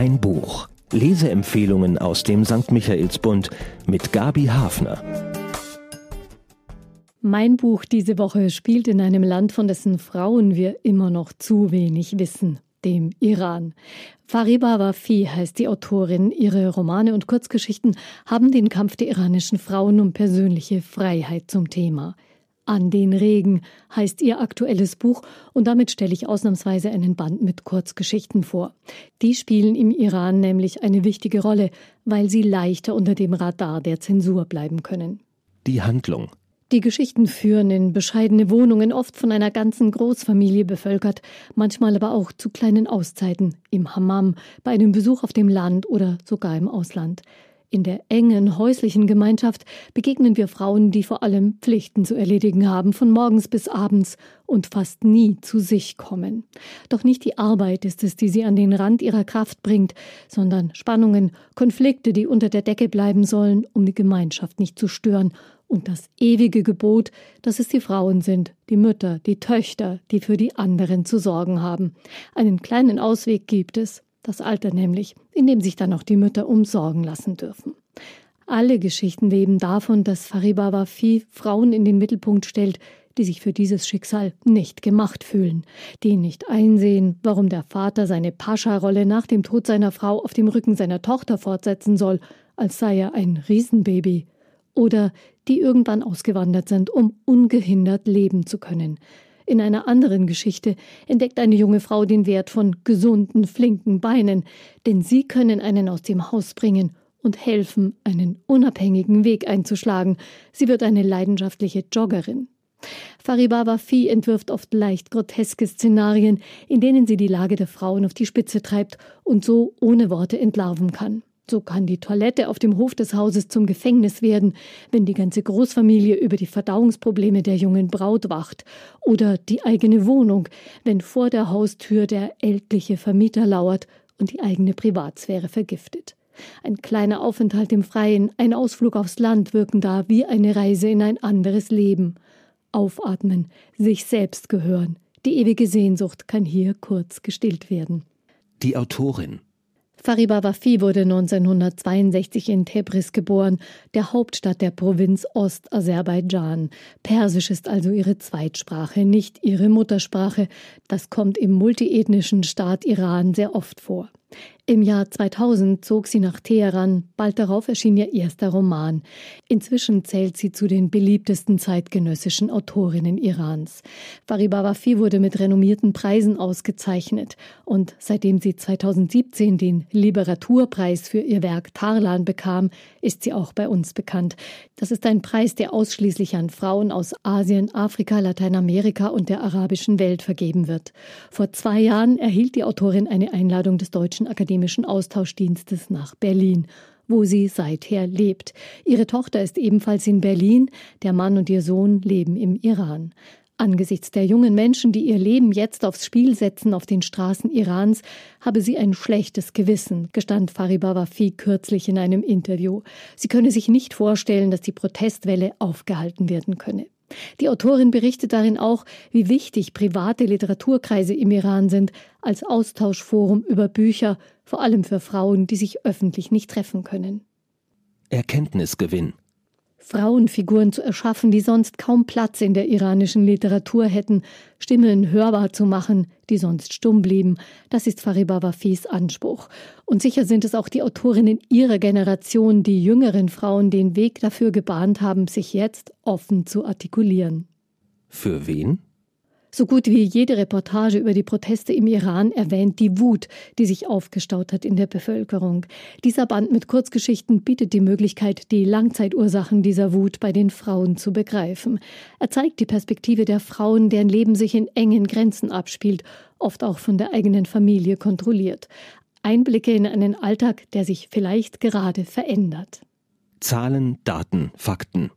Ein Buch. Leseempfehlungen aus dem St. Michaelsbund mit Gabi Hafner. Mein Buch diese Woche spielt in einem Land, von dessen Frauen wir immer noch zu wenig wissen, dem Iran. Fariba Wafi heißt die Autorin. Ihre Romane und Kurzgeschichten haben den Kampf der iranischen Frauen um persönliche Freiheit zum Thema. An den Regen heißt ihr aktuelles Buch und damit stelle ich ausnahmsweise einen Band mit Kurzgeschichten vor. Die spielen im Iran nämlich eine wichtige Rolle, weil sie leichter unter dem Radar der Zensur bleiben können. Die Handlung. Die Geschichten führen in bescheidene Wohnungen, oft von einer ganzen Großfamilie bevölkert, manchmal aber auch zu kleinen Auszeiten, im Hammam, bei einem Besuch auf dem Land oder sogar im Ausland. In der engen häuslichen Gemeinschaft begegnen wir Frauen, die vor allem Pflichten zu erledigen haben, von morgens bis abends und fast nie zu sich kommen. Doch nicht die Arbeit ist es, die sie an den Rand ihrer Kraft bringt, sondern Spannungen, Konflikte, die unter der Decke bleiben sollen, um die Gemeinschaft nicht zu stören, und das ewige Gebot, dass es die Frauen sind, die Mütter, die Töchter, die für die anderen zu sorgen haben. Einen kleinen Ausweg gibt es, das Alter nämlich, in dem sich dann auch die Mütter umsorgen lassen dürfen. Alle Geschichten leben davon, dass Fariba Wafi Frauen in den Mittelpunkt stellt, die sich für dieses Schicksal nicht gemacht fühlen, die nicht einsehen, warum der Vater seine Pascha-Rolle nach dem Tod seiner Frau auf dem Rücken seiner Tochter fortsetzen soll, als sei er ein Riesenbaby, oder die irgendwann ausgewandert sind, um ungehindert leben zu können, in einer anderen Geschichte entdeckt eine junge Frau den Wert von gesunden, flinken Beinen, denn sie können einen aus dem Haus bringen und helfen, einen unabhängigen Weg einzuschlagen. Sie wird eine leidenschaftliche Joggerin. Fariba Wafi entwirft oft leicht groteske Szenarien, in denen sie die Lage der Frauen auf die Spitze treibt und so ohne Worte entlarven kann. So kann die Toilette auf dem Hof des Hauses zum Gefängnis werden, wenn die ganze Großfamilie über die Verdauungsprobleme der jungen Braut wacht, oder die eigene Wohnung, wenn vor der Haustür der ältliche Vermieter lauert und die eigene Privatsphäre vergiftet. Ein kleiner Aufenthalt im Freien, ein Ausflug aufs Land wirken da wie eine Reise in ein anderes Leben. Aufatmen, sich selbst gehören. Die ewige Sehnsucht kann hier kurz gestillt werden. Die Autorin Fariba Wafi wurde 1962 in Tebris geboren, der Hauptstadt der Provinz Ost-Aserbaidschan. Persisch ist also ihre Zweitsprache, nicht ihre Muttersprache. Das kommt im multiethnischen Staat Iran sehr oft vor. Im Jahr 2000 zog sie nach Teheran, bald darauf erschien ihr erster Roman. Inzwischen zählt sie zu den beliebtesten zeitgenössischen Autorinnen Irans. Fariba Wafi wurde mit renommierten Preisen ausgezeichnet und seitdem sie 2017 den Literaturpreis für ihr Werk Tarlan bekam, ist sie auch bei uns bekannt. Das ist ein Preis, der ausschließlich an Frauen aus Asien, Afrika, Lateinamerika und der arabischen Welt vergeben wird. Vor zwei Jahren erhielt die Autorin eine Einladung des Deutschen Akademischen akademischen Austauschdienstes nach Berlin, wo sie seither lebt. Ihre Tochter ist ebenfalls in Berlin, der Mann und ihr Sohn leben im Iran. Angesichts der jungen Menschen, die ihr Leben jetzt aufs Spiel setzen auf den Straßen Irans, habe sie ein schlechtes Gewissen, gestand Fariba Wafi kürzlich in einem Interview. Sie könne sich nicht vorstellen, dass die Protestwelle aufgehalten werden könne. Die Autorin berichtet darin auch, wie wichtig private Literaturkreise im Iran sind, als Austauschforum über Bücher, vor allem für Frauen, die sich öffentlich nicht treffen können. Erkenntnisgewinn. Frauenfiguren zu erschaffen, die sonst kaum Platz in der iranischen Literatur hätten, Stimmen hörbar zu machen, die sonst stumm blieben, das ist Fariba Wafis Anspruch. Und sicher sind es auch die Autorinnen ihrer Generation, die jüngeren Frauen den Weg dafür gebahnt haben, sich jetzt offen zu artikulieren. Für wen? So gut wie jede Reportage über die Proteste im Iran erwähnt die Wut, die sich aufgestaut hat in der Bevölkerung. Dieser Band mit Kurzgeschichten bietet die Möglichkeit, die Langzeitursachen dieser Wut bei den Frauen zu begreifen. Er zeigt die Perspektive der Frauen, deren Leben sich in engen Grenzen abspielt, oft auch von der eigenen Familie kontrolliert. Einblicke in einen Alltag, der sich vielleicht gerade verändert. Zahlen, Daten, Fakten.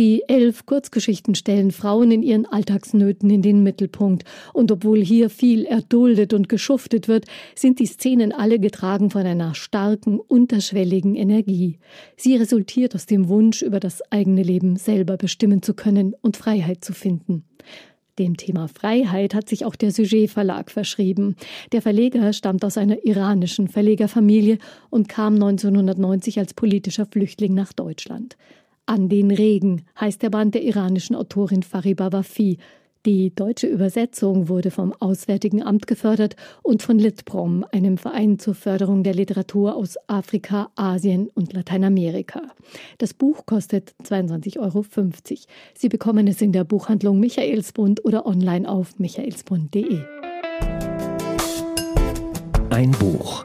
Die elf Kurzgeschichten stellen Frauen in ihren Alltagsnöten in den Mittelpunkt. Und obwohl hier viel erduldet und geschuftet wird, sind die Szenen alle getragen von einer starken, unterschwelligen Energie. Sie resultiert aus dem Wunsch, über das eigene Leben selber bestimmen zu können und Freiheit zu finden. Dem Thema Freiheit hat sich auch der Sujet Verlag verschrieben. Der Verleger stammt aus einer iranischen Verlegerfamilie und kam 1990 als politischer Flüchtling nach Deutschland. An den Regen heißt der Band der iranischen Autorin Fariba Wafi. Die deutsche Übersetzung wurde vom Auswärtigen Amt gefördert und von Litprom, einem Verein zur Förderung der Literatur aus Afrika, Asien und Lateinamerika. Das Buch kostet 22,50 Euro. Sie bekommen es in der Buchhandlung Michaelsbund oder online auf michaelsbund.de. Ein Buch,